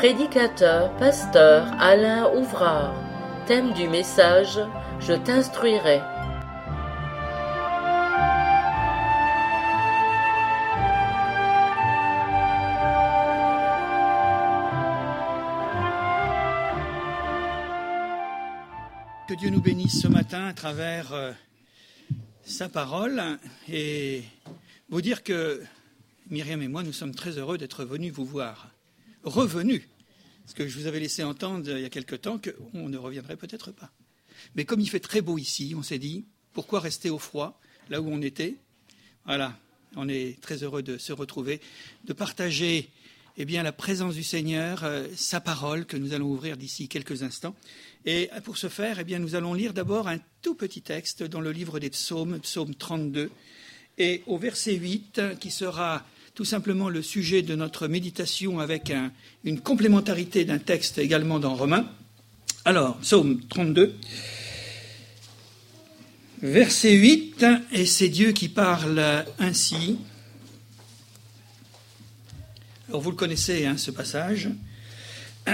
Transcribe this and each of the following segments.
Prédicateur, pasteur Alain Ouvrard. Thème du message Je t'instruirai. Que Dieu nous bénisse ce matin à travers euh, sa parole et vous dire que Myriam et moi, nous sommes très heureux d'être venus vous voir. Revenus. Parce que je vous avais laissé entendre il y a quelque temps qu'on ne reviendrait peut-être pas. Mais comme il fait très beau ici, on s'est dit, pourquoi rester au froid, là où on était? Voilà, on est très heureux de se retrouver, de partager eh bien, la présence du Seigneur, euh, sa parole que nous allons ouvrir d'ici quelques instants. Et pour ce faire, eh bien, nous allons lire d'abord un tout petit texte dans le livre des psaumes, psaume 32, et au verset 8, qui sera tout simplement le sujet de notre méditation avec une complémentarité d'un texte également dans Romains. Alors, psaume 32, verset 8, et c'est Dieu qui parle ainsi. Alors vous le connaissez, hein, ce passage.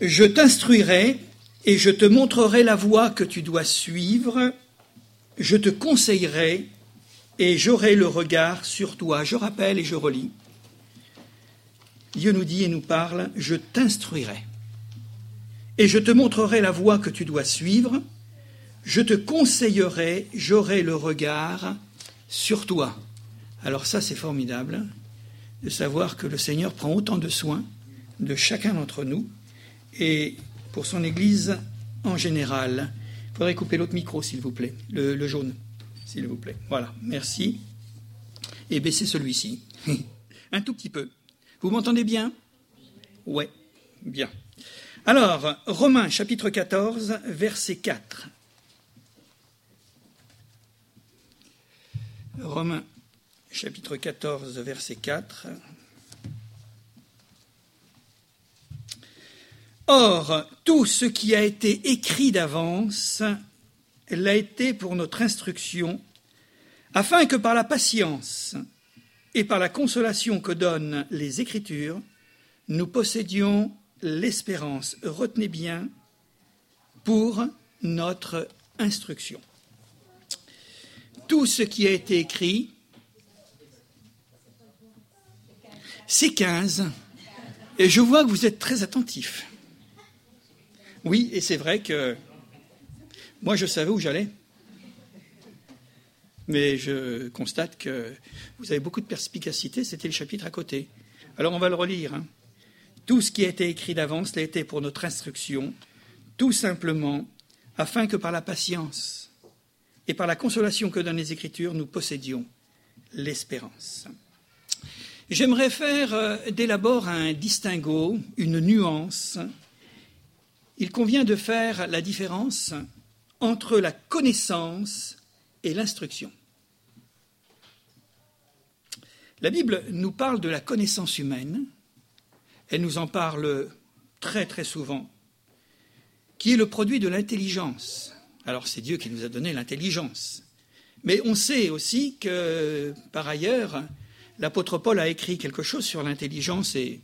Je t'instruirai et je te montrerai la voie que tu dois suivre. Je te conseillerai et j'aurai le regard sur toi. Je rappelle et je relis. Dieu nous dit et nous parle, je t'instruirai et je te montrerai la voie que tu dois suivre. Je te conseillerai, j'aurai le regard sur toi. Alors ça, c'est formidable de savoir que le Seigneur prend autant de soin de chacun d'entre nous et pour son Église en général. Il faudrait couper l'autre micro, s'il vous plaît, le, jaune, s'il vous plaît. Voilà, merci. Et baisser celui-ci. Un tout petit peu. Vous m'entendez bien? Ouais, bien. Alors, Romains chapitre 14, verset 4. Romains chapitre 14, verset 4. Or, tout ce qui a été écrit d'avance l'a été pour notre instruction, afin que par la patience et par la consolation que donnent les Écritures, nous possédions l'espérance. Retenez bien, pour notre instruction. Tout ce qui a été écrit C'est 15. Et je vois que vous êtes très attentifs. Oui, et c'est vrai que moi, je savais où j'allais. Mais je constate que vous avez beaucoup de perspicacité, c'était le chapitre à côté. Alors on va le relire. Hein. Tout ce qui a été écrit d'avance l'a été pour notre instruction, tout simplement afin que par la patience et par la consolation que donnent les Écritures, nous possédions l'espérance. J'aimerais faire euh, dès l'abord un distinguo, une nuance. Il convient de faire la différence entre la connaissance et l'instruction. La Bible nous parle de la connaissance humaine, elle nous en parle très très souvent, qui est le produit de l'intelligence. Alors c'est Dieu qui nous a donné l'intelligence. Mais on sait aussi que, par ailleurs, l'apôtre Paul a écrit quelque chose sur l'intelligence et,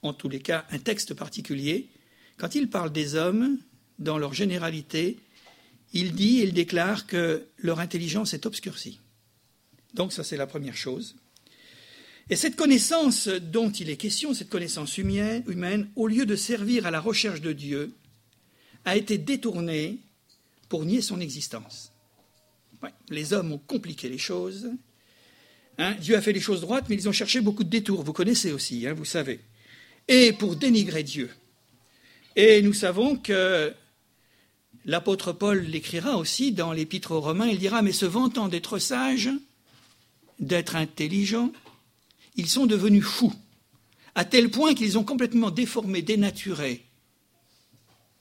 en tous les cas, un texte particulier. Quand il parle des hommes, dans leur généralité, il dit, il déclare que leur intelligence est obscurcie. Donc ça, c'est la première chose. Et cette connaissance dont il est question, cette connaissance humaine, au lieu de servir à la recherche de Dieu, a été détournée pour nier son existence. les hommes ont compliqué les choses, Hein, Dieu a fait les choses droites, mais ils ont cherché beaucoup de détours. Vous connaissez aussi, hein, vous savez. Et pour dénigrer Dieu. Et nous savons que l'apôtre Paul l'écrira aussi dans l'épître aux Romains. Il dira Mais se vantant d'être sage, d'être intelligent, ils sont devenus fous, à tel point qu'ils ont complètement déformé, dénaturé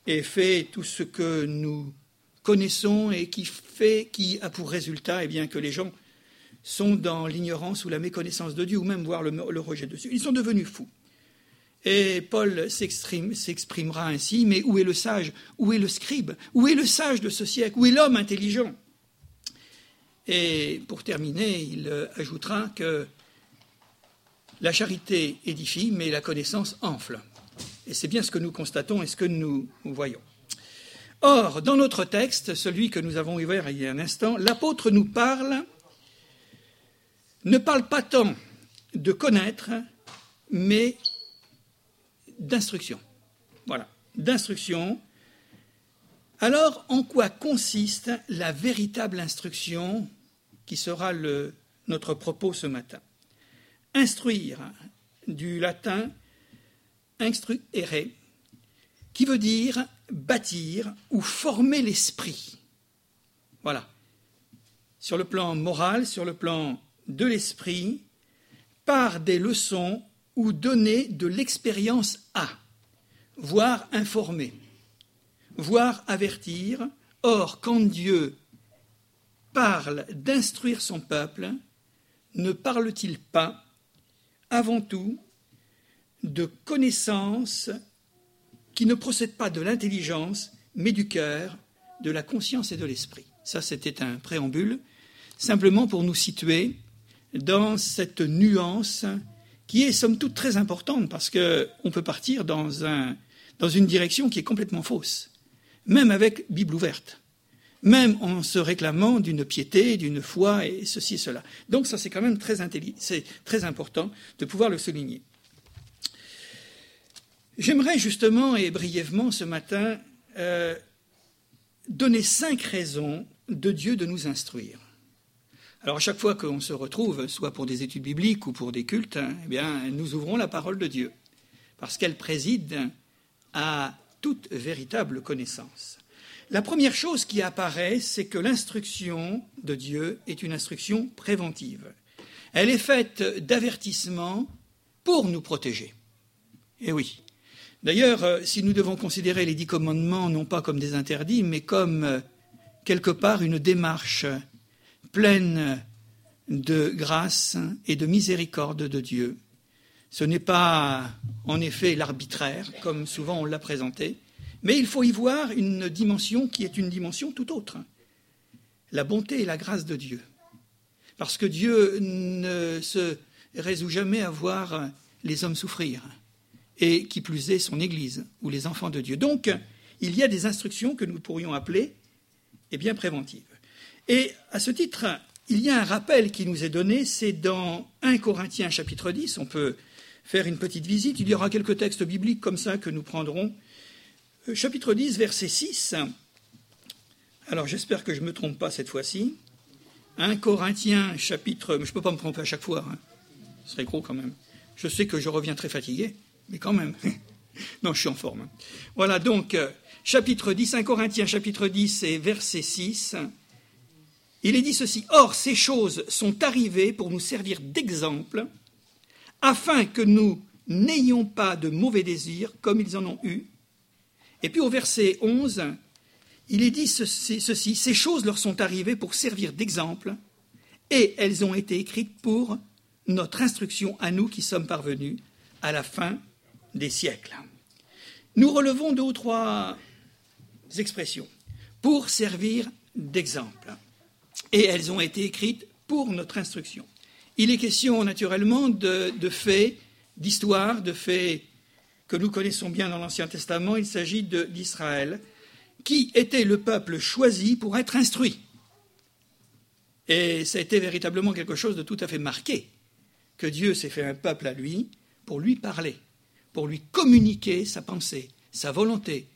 et fait tout ce que nous connaissons et qui fait, qui a pour résultat eh bien, que les gens sont dans l'ignorance ou la méconnaissance de Dieu, ou même voir le, rejet de Dieu. Ils sont devenus fous. Et Paul s'exprimera ainsi, mais où est le sage Où est le scribe Où est le sage de ce siècle Où est l'homme intelligent? Et pour terminer, il ajoutera que La charité édifie, mais la connaissance enfle. Et c'est bien ce que nous constatons et ce que nous voyons. Or, dans notre texte, celui que nous avons ouvert il y a un instant, l'apôtre nous parle, ne parle pas tant de connaître, mais d'instruction. Voilà, d'instruction. Alors, en quoi consiste la véritable instruction qui sera notre propos ce matin? Instruire, du latin instruere, qui veut dire bâtir ou former l'esprit. Voilà. Sur le plan moral, sur le plan de l'esprit, par des leçons ou donner de l'expérience à, voire informer, voire avertir. Or, quand Dieu parle d'instruire son peuple, ne parle-t-il pas avant tout de connaissances qui ne procède pas de l'intelligence, mais du cœur, de la conscience et de l'esprit? Ça, c'était un préambule, simplement pour nous situer dans cette nuance qui est somme toute très importante, parce qu'on peut partir dans, un, dans une direction qui est complètement fausse, même avec Bible ouverte, même en se réclamant d'une piété, d'une foi et ceci et cela. Donc ça, c'est quand même très, c'est très important de pouvoir le souligner. J'aimerais justement et brièvement ce matin euh, donner cinq raisons de Dieu de nous instruire. Alors à chaque fois qu'on se retrouve, soit pour des études bibliques ou pour des cultes, hein, eh bien, nous ouvrons la parole de Dieu, parce qu'elle préside à toute véritable connaissance. La première chose qui apparaît, c'est que l'instruction de Dieu est une instruction préventive. Elle est faite d'avertissements pour nous protéger. Eh oui, D'ailleurs, euh, si nous devons considérer les dix commandements non pas comme des interdits, mais comme euh, quelque part une démarche pleine de grâce et de miséricorde de Dieu, ce n'est pas en effet l'arbitraire, comme souvent on l'a présenté, mais il faut y voir une dimension qui est une dimension tout autre, la bonté et la grâce de Dieu. Parce que Dieu ne se résout jamais à voir les hommes souffrir et qui plus est son Église, ou les enfants de Dieu. Donc, il y a des instructions que nous pourrions appeler eh bien, préventives. Et à ce titre, il y a un rappel qui nous est donné, c'est dans 1 Corinthiens chapitre 10, on peut faire une petite visite, il y aura quelques textes bibliques comme ça que nous prendrons. Euh, chapitre 10, verset 6. Alors j'espère que je ne me trompe pas cette fois-ci. 1 Corinthiens chapitre... Je ne peux pas me tromper à chaque fois, hein. ce serait gros quand même. Je sais que je reviens très fatigué mais quand même. non, je suis en forme. Voilà donc, euh, chapitre 10, 1 Corinthiens, chapitre 10 et verset 6. Il est dit ceci Or, ces choses sont arrivées pour nous servir d'exemple, afin que nous n'ayons pas de mauvais désirs comme ils en ont eu. Et puis au verset 11, il est dit ceci, ceci Ces choses leur sont arrivées pour servir d'exemple, et elles ont été écrites pour notre instruction à nous qui sommes parvenus à la fin des siècles. Nous relevons deux ou trois expressions pour servir d'exemple. Et elles ont été écrites pour notre instruction. Il est question naturellement de, faits, d'histoires, de faits que nous connaissons bien dans l'Ancien Testament. Il s'agit d'Israël, qui était le peuple choisi pour être instruit. Et ça a été véritablement quelque chose de tout à fait marqué, que Dieu s'est fait un peuple à lui pour lui parler pour lui communiquer sa pensée, sa volonté,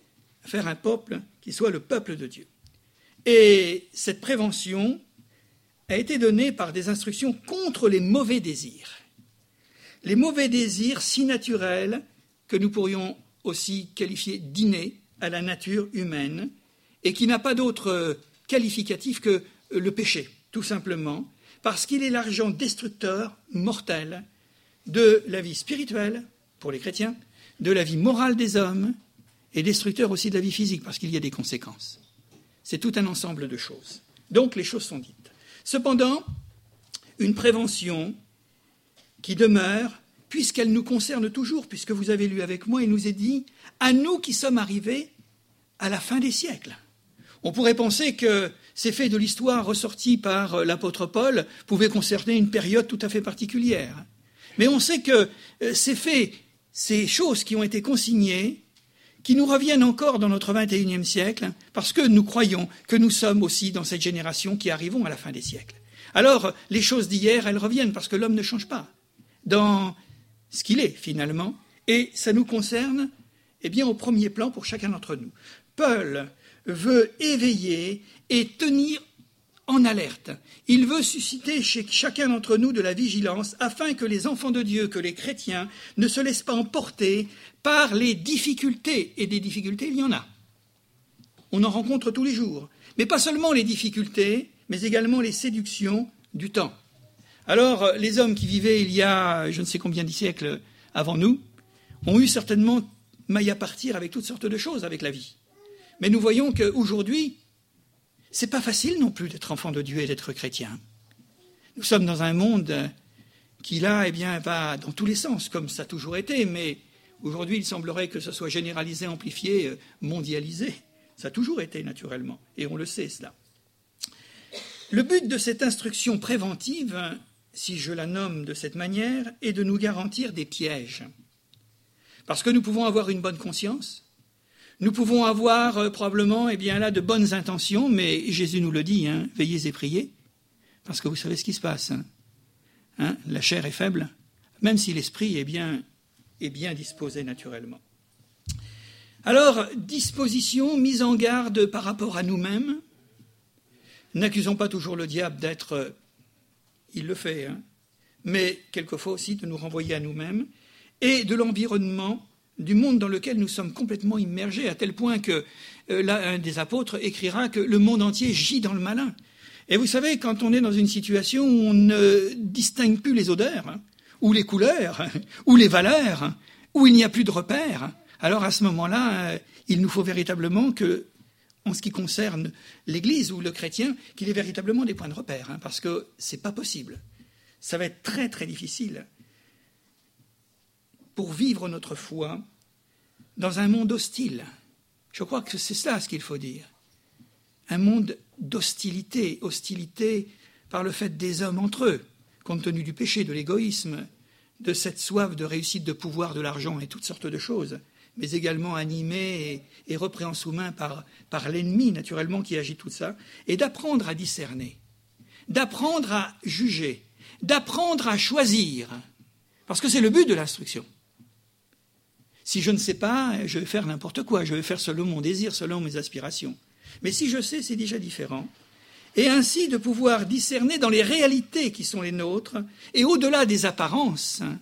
faire un peuple qui soit le peuple de Dieu. Et cette prévention a été donnée par des instructions contre les mauvais désirs. Les mauvais désirs si naturels que nous pourrions aussi qualifier d'innés à la nature humaine et qui n'a pas d'autre qualificatif que le péché, tout simplement, parce qu'il est l'argent destructeur, mortel, de la vie spirituelle, pour les chrétiens, de la vie morale des hommes et destructeur aussi de la vie physique, parce qu'il y a des conséquences. C'est tout un ensemble de choses. Donc les choses sont dites. Cependant, une prévention qui demeure, puisqu'elle nous concerne toujours, puisque vous avez lu avec moi, il nous est dit, à nous qui sommes arrivés à la fin des siècles. On pourrait penser que ces faits de l'histoire ressortis par l'apôtre Paul pouvaient concerner une période tout à fait particulière. Mais on sait que euh, ces faits, ces choses qui ont été consignées, qui nous reviennent encore dans notre 21e siècle, parce que nous croyons que nous sommes aussi dans cette génération qui arrivons à la fin des siècles. Alors, les choses d'hier, elles reviennent parce que l'homme ne change pas dans ce qu'il est finalement, et ça nous concerne eh bien, au premier plan pour chacun d'entre nous. Paul veut éveiller et tenir en alerte. Il veut susciter chez chacun d'entre nous de la vigilance afin que les enfants de Dieu, que les chrétiens, ne se laissent pas emporter par les difficultés. Et des difficultés, il y en a. On en rencontre tous les jours. Mais pas seulement les difficultés, mais également les séductions du temps. Alors, les hommes qui vivaient il y a je ne sais combien de siècles avant nous ont eu certainement maille à partir avec toutes sortes de choses avec la vie. Mais nous voyons qu'aujourd'hui, c'est pas facile non plus d'être enfant de Dieu et d'être chrétien. Nous sommes dans un monde qui là, eh bien, va dans tous les sens, comme ça a toujours été, mais aujourd'hui, il semblerait que ce soit généralisé, amplifié, euh, mondialisé. Ça a toujours été naturellement, et on le sait cela. Le but de cette instruction préventive, si je la nomme de cette manière, est de nous garantir des pièges. Parce que nous pouvons avoir une bonne conscience, nous pouvons avoir euh, probablement eh bien là de bonnes intentions, mais Jésus nous le dit, hein, veillez et priez, parce que vous savez ce qui se passe. Hein. Hein, la chair est faible, même si l'esprit est bien, disposé naturellement. Alors, disposition, mise en garde par rapport à nous-mêmes. N'accusons pas toujours le diable d'être. Euh, il le fait, mais quelquefois aussi de nous renvoyer à nous-mêmes et de l'environnement du monde dans lequel nous sommes complètement immergés, à tel point que euh, l'un des apôtres écrira que le monde entier gît dans le malin. Et vous savez, quand on est dans une situation où on ne distingue plus les odeurs, hein, ou les couleurs, hein, ou les valeurs, hein, où il n'y a plus de repères, alors à ce moment-là, euh, il nous faut véritablement que, en ce qui concerne l'Église ou le chrétien, qu'il ait véritablement des points de repère, parce que c'est pas possible. Ça va être très très difficile pour vivre notre foi dans un monde hostile. Je crois que c'est cela ce qu'il faut dire. Un monde d'hostilité, hostilité par le fait des hommes entre eux, compte tenu du péché, de l'égoïsme, de cette soif de réussite, de pouvoir, de l'argent et toutes sortes de choses, mais également animé et, repris en sous-main par, par l'ennemi, naturellement, qui agit tout ça, et d'apprendre à discerner, d'apprendre à juger, d'apprendre à choisir, parce que c'est le but de l'instruction. Si je ne sais pas, je vais faire n'importe quoi, je vais faire selon mon désir, selon mes aspirations. Mais si je sais, c'est déjà différent. Et ainsi de pouvoir discerner dans les réalités qui sont les nôtres, et au-delà des apparences, hein,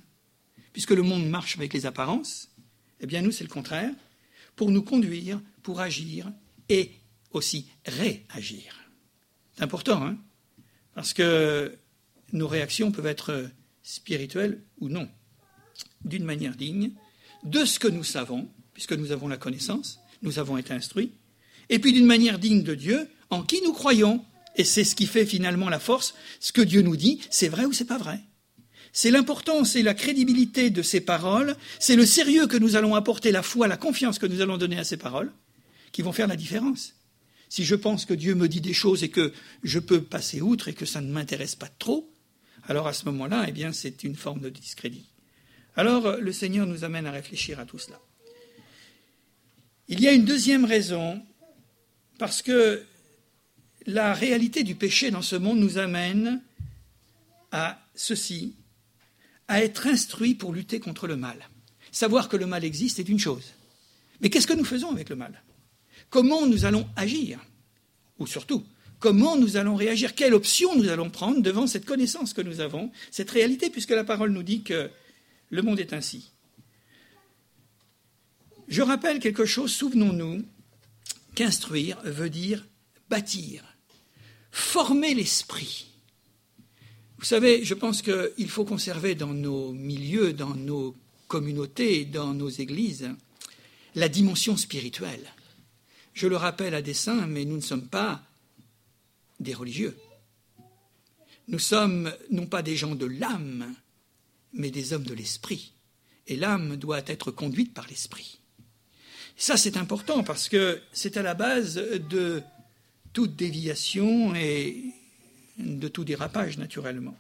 puisque le monde marche avec les apparences, eh bien nous c'est le contraire, pour nous conduire, pour agir et aussi réagir. C'est important, hein parce que nos réactions peuvent être spirituelles ou non, d'une manière digne, de ce que nous savons, puisque nous avons la connaissance, nous avons été instruits, et puis d'une manière digne de Dieu, en qui nous croyons. Et c'est ce qui fait finalement la force. Ce que Dieu nous dit, c'est vrai ou c'est pas vrai. C'est l'importance c'est la crédibilité de ces paroles, c'est le sérieux que nous allons apporter, la foi, la confiance que nous allons donner à ces paroles, qui vont faire la différence. Si je pense que Dieu me dit des choses et que je peux passer outre et que ça ne m'intéresse pas trop, alors à ce moment-là, eh bien, c'est une forme de discrédit. Alors le Seigneur nous amène à réfléchir à tout cela. Il y a une deuxième raison, parce que la réalité du péché dans ce monde nous amène à ceci, à être instruits pour lutter contre le mal. Savoir que le mal existe est une chose. Mais qu'est-ce que nous faisons avec le mal? Comment nous allons agir? Ou surtout, comment nous allons réagir? Quelle option nous allons prendre devant cette connaissance que nous avons, cette réalité, puisque la parole nous dit que le monde est ainsi. Je rappelle quelque chose, souvenons-nous qu'instruire veut dire bâtir, former l'esprit. Vous savez, je pense qu'il faut conserver dans nos milieux, dans nos communautés, dans nos églises, la dimension spirituelle. Je le rappelle à dessein, mais nous ne sommes pas des religieux. Nous sommes non pas des gens de l'âme, mais des hommes de l'esprit. Et l'âme doit être conduite par l'esprit. Ça, c'est important parce que c'est à la base de toute déviation et de tout dérapage, naturellement.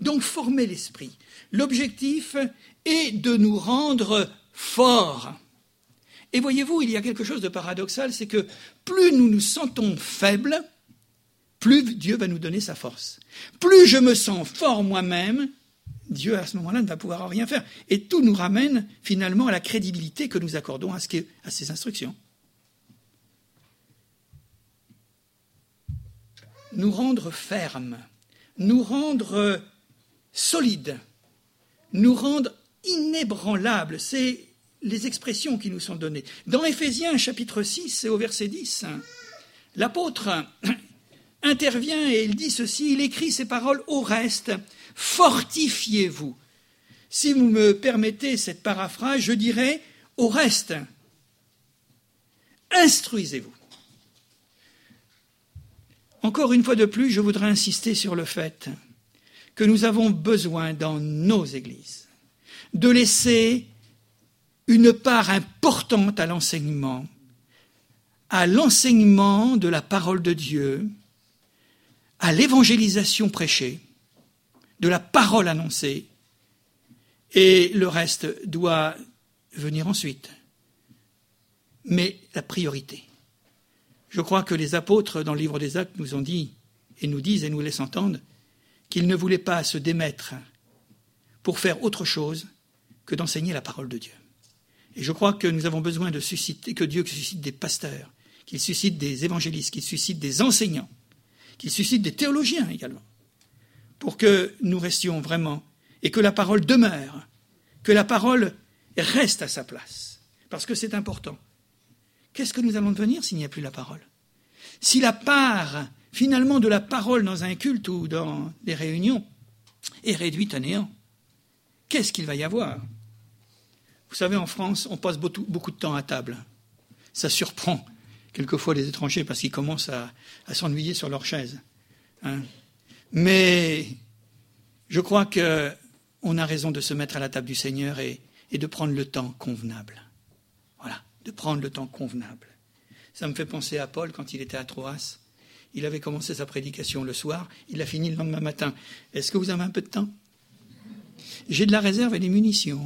Donc former l'esprit. L'objectif est de nous rendre forts. Et voyez-vous, il y a quelque chose de paradoxal, c'est que plus nous nous sentons faibles, plus Dieu va nous donner sa force. Plus je me sens fort moi-même, Dieu à ce moment-là ne va pouvoir rien faire. Et tout nous ramène finalement à la crédibilité que nous accordons à, ce ces instructions. Nous rendre fermes, nous rendre solides, nous rendre inébranlables. C'est les expressions qui nous sont données. Dans Éphésiens chapitre 6 et au verset 10, l'apôtre intervient et il dit ceci, il écrit ces paroles au reste, fortifiez-vous. Si vous me permettez cette paraphrase, je dirais au reste, instruisez-vous. Encore une fois de plus, je voudrais insister sur le fait que nous avons besoin dans nos églises de laisser une part importante à l'enseignement, à l'enseignement de la parole de Dieu, à l'évangélisation prêchée, de la parole annoncée, et le reste doit venir ensuite. Mais la priorité. Je crois que les apôtres dans le livre des actes nous ont dit, et nous disent et nous laissent entendre, qu'ils ne voulaient pas se démettre pour faire autre chose que d'enseigner la parole de Dieu. Et je crois que nous avons besoin de susciter, que Dieu suscite des pasteurs, qu'il suscite des évangélistes, qu'il suscite des enseignants, qu'il suscite des théologiens également, pour que nous restions vraiment et que la parole demeure, que la parole reste à sa place, parce que c'est important. Qu'est-ce que nous allons devenir s'il n'y a plus la parole? Si la part, finalement, de la parole dans un culte ou dans des réunions est réduite à néant, qu'est-ce qu'il va y avoir? Vous savez, en France, on passe beaucoup de temps à table. Ça surprend quelquefois les étrangers parce qu'ils commencent à, s'ennuyer sur leur chaise. Hein. Mais je crois qu'on a raison de se mettre à la table du Seigneur et, de prendre le temps convenable. Voilà, de prendre le temps convenable. Ça me fait penser à Paul quand il était à Troas. Il avait commencé sa prédication le soir, il a fini le lendemain matin. Est-ce que vous avez un peu de temps? J'ai de la réserve et des munitions.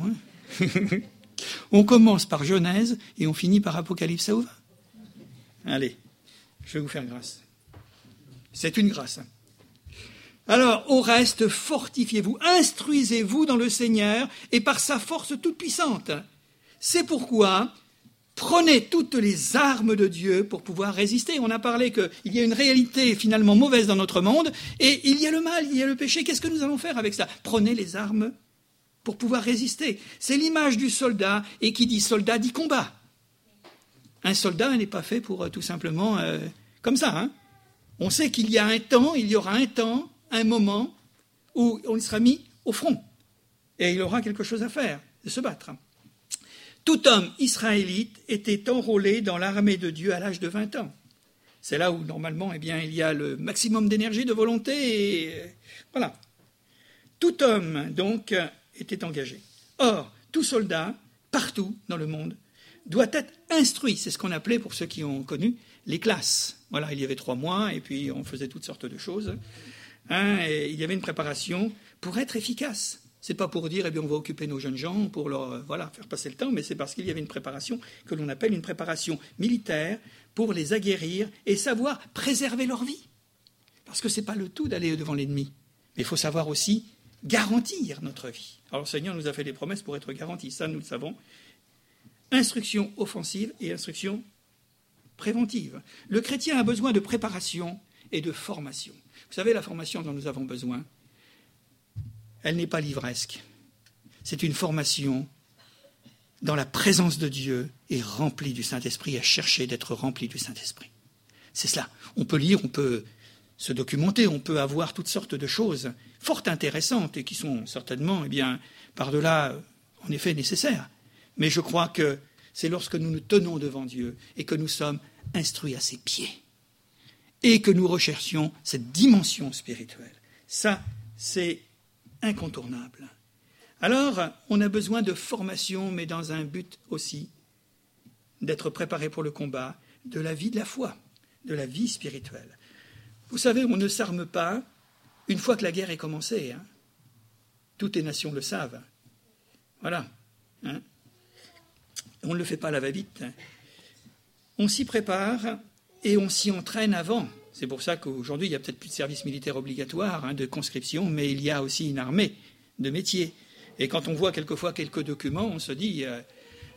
Hein On commence par Genèse et on finit par Apocalypse, ça vous va? Allez, je vais vous faire grâce. C'est une grâce. Alors, au reste, fortifiez-vous, instruisez-vous dans le Seigneur et par sa force toute puissante. C'est pourquoi prenez toutes les armes de Dieu pour pouvoir résister. On a parlé qu'il y a une réalité finalement mauvaise dans notre monde et il y a le mal, il y a le péché. Qu'est-ce que nous allons faire avec ça? Prenez les armes pour pouvoir résister. C'est l'image du soldat, et qui dit soldat dit combat. Un soldat n'est pas fait pour euh, tout simplement euh, comme ça. Hein. On sait qu'il y a un temps, il y aura un temps, un moment où on sera mis au front. Et il aura quelque chose à faire, de se battre. Tout homme israélite était enrôlé dans l'armée de Dieu à l'âge de 20 ans. C'est là où normalement eh bien, il y a le maximum d'énergie, de volonté, euh, voilà. Tout homme, donc, était engagé. Or, tout soldat, partout dans le monde, doit être instruit. C'est ce qu'on appelait, pour ceux qui ont connu, les classes. Voilà, il y avait trois mois, et puis on faisait toutes sortes de choses. Hein, et il y avait une préparation pour être efficace. C'est pas pour dire, eh bien, on va occuper nos jeunes gens pour leur, euh, faire passer le temps, mais c'est parce qu'il y avait une préparation que l'on appelle une préparation militaire pour les aguerrir et savoir préserver leur vie. Parce que ce n'est pas le tout d'aller devant l'ennemi. Mais il faut savoir aussi garantir notre vie. Alors le Seigneur nous a fait des promesses pour être garantis, ça nous le savons. Instruction offensive et instruction préventive. Le chrétien a besoin de préparation et de formation. Vous savez, la formation dont nous avons besoin, elle n'est pas livresque. C'est une formation dans la présence de Dieu et remplie du Saint-Esprit, à chercher d'être rempli du Saint-Esprit. C'est cela. On peut lire, on peut se documenter, on peut avoir toutes sortes de choses fort intéressantes et qui sont certainement, eh bien, par-delà, en effet, nécessaires. Mais je crois que c'est lorsque nous nous tenons devant Dieu et que nous sommes instruits à ses pieds et que nous recherchions cette dimension spirituelle. Ça, c'est incontournable. Alors, on a besoin de formation, mais dans un but aussi d'être préparé pour le combat, de la vie de la foi, de la vie spirituelle. Vous savez, on ne s'arme pas une fois que la guerre est commencée. Hein. Toutes les nations le savent. Voilà. Hein. on ne le fait pas la va-vite. Hein. On s'y prépare et on s'y entraîne avant. C'est pour ça qu'aujourd'hui, il n'y a peut-être plus de service militaire obligatoire, hein, de conscription, mais il y a aussi une armée de métiers. Et quand on voit quelquefois quelques documents, on se dit, euh,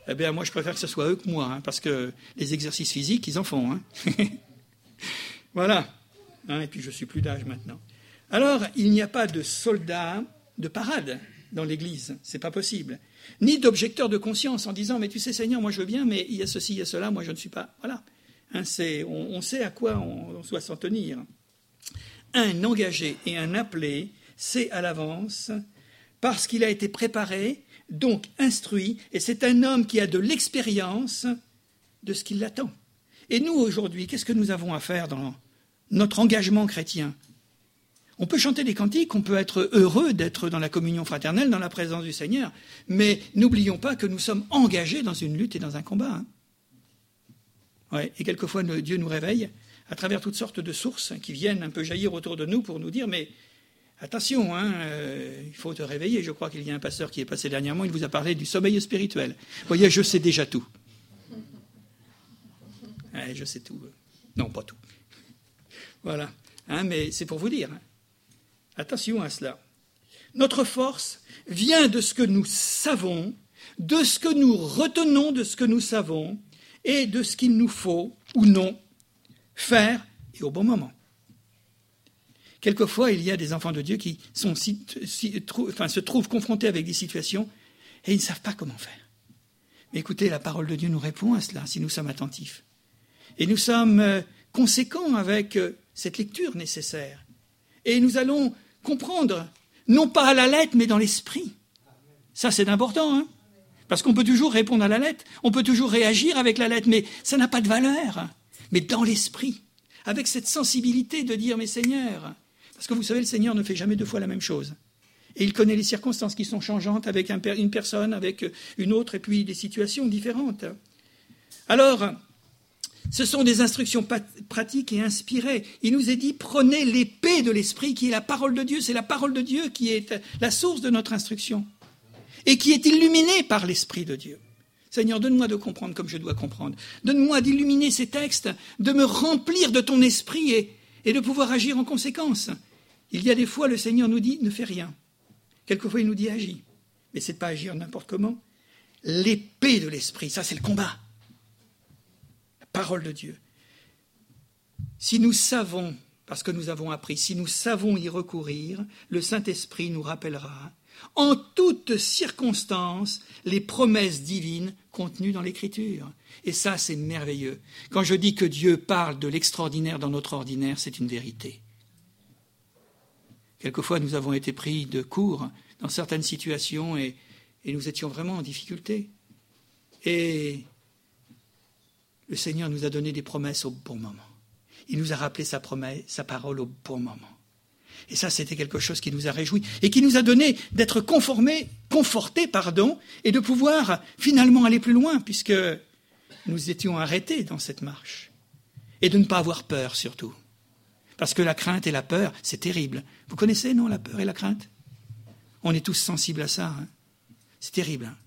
eh bien, moi, je préfère que ce soit eux que moi, hein, parce que les exercices physiques, ils en font. Hein. voilà. et puis, je suis plus d'âge maintenant. Alors, il n'y a pas de soldats de parade dans l'Église. C'est pas possible. Ni d'objecteurs de conscience en disant, mais tu sais, Seigneur, moi je veux bien, mais il y a ceci, il y a cela, moi je ne suis pas. Voilà. On, on, sait à quoi on, doit s'en tenir. Un engagé et un appelé sait à l'avance parce qu'il a été préparé, donc instruit, et c'est un homme qui a de l'expérience de ce qui l'attend. Et nous, aujourd'hui, qu'est-ce que nous avons à faire dans notre engagement chrétien? On peut chanter des cantiques, on peut être heureux d'être dans la communion fraternelle, dans la présence du Seigneur, mais n'oublions pas que nous sommes engagés dans une lutte et dans un combat. Hein. Et quelquefois, Dieu nous réveille à travers toutes sortes de sources qui viennent un peu jaillir autour de nous pour nous dire, mais Attention, hein, euh, il faut te réveiller. Je crois qu'il y a un pasteur qui est passé dernièrement, il vous a parlé du sommeil spirituel. Vous voyez, je sais déjà tout. je sais tout. Non, pas tout. Voilà. Hein, mais c'est pour vous dire. Hein. Attention à cela. Notre force vient de ce que nous savons, de ce que nous retenons de ce que nous savons, et de ce qu'il nous faut ou non faire et au bon moment. Quelquefois, il y a des enfants de Dieu qui se trouvent confrontés avec des situations et ils ne savent pas comment faire. Mais écoutez, la parole de Dieu nous répond à cela si nous sommes attentifs. Et nous sommes euh, conséquents avec euh, cette lecture nécessaire. Et nous allons comprendre, non pas à la lettre, mais dans l'esprit. Ça, c'est important, hein Parce qu'on peut toujours répondre à la lettre, on peut toujours réagir avec la lettre, mais ça n'a pas de valeur. Mais dans l'esprit, avec cette sensibilité de dire, mais Seigneur, parce que vous savez, le Seigneur ne fait jamais deux fois la même chose. Et il connaît les circonstances qui sont changeantes avec une personne, avec une autre, et puis des situations différentes. Alors, ce sont des instructions pratiques et inspirées. Il nous est dit, prenez l'épée de l'Esprit, qui est la parole de Dieu. C'est la parole de Dieu qui est la source de notre instruction, et qui est illuminée par l'Esprit de Dieu. Seigneur, donne-moi de comprendre comme je dois comprendre. Donne-moi d'illuminer ces textes, de me remplir de ton esprit et, et de pouvoir agir en conséquence. Il y a des fois, le Seigneur nous dit ne fais rien. Quelquefois, il nous dit agis. Mais ce n'est pas agir n'importe comment. L'épée de l'esprit, ça c'est le combat. La parole de Dieu. Si nous savons, parce que nous avons appris, si nous savons y recourir, le Saint-Esprit nous rappellera en toutes circonstances les promesses divines contenues dans l'Écriture. Et ça, c'est merveilleux. Quand je dis que Dieu parle de l'extraordinaire dans notre ordinaire, c'est une vérité. Quelquefois, nous avons été pris de court dans certaines situations et, nous étions vraiment en difficulté. Et le Seigneur nous a donné des promesses au bon moment. Il nous a rappelé sa parole au bon moment. Et ça, c'était quelque chose qui nous a réjouis et qui nous a donné d'être conformés, confortés, pardon, et de pouvoir finalement aller plus loin, puisque nous étions arrêtés dans cette marche. Et de ne pas avoir peur, surtout. Parce que la crainte et la peur, c'est terrible. Vous connaissez, non, la peur et la crainte? On est tous sensibles à ça. Hein. c'est terrible. Hein.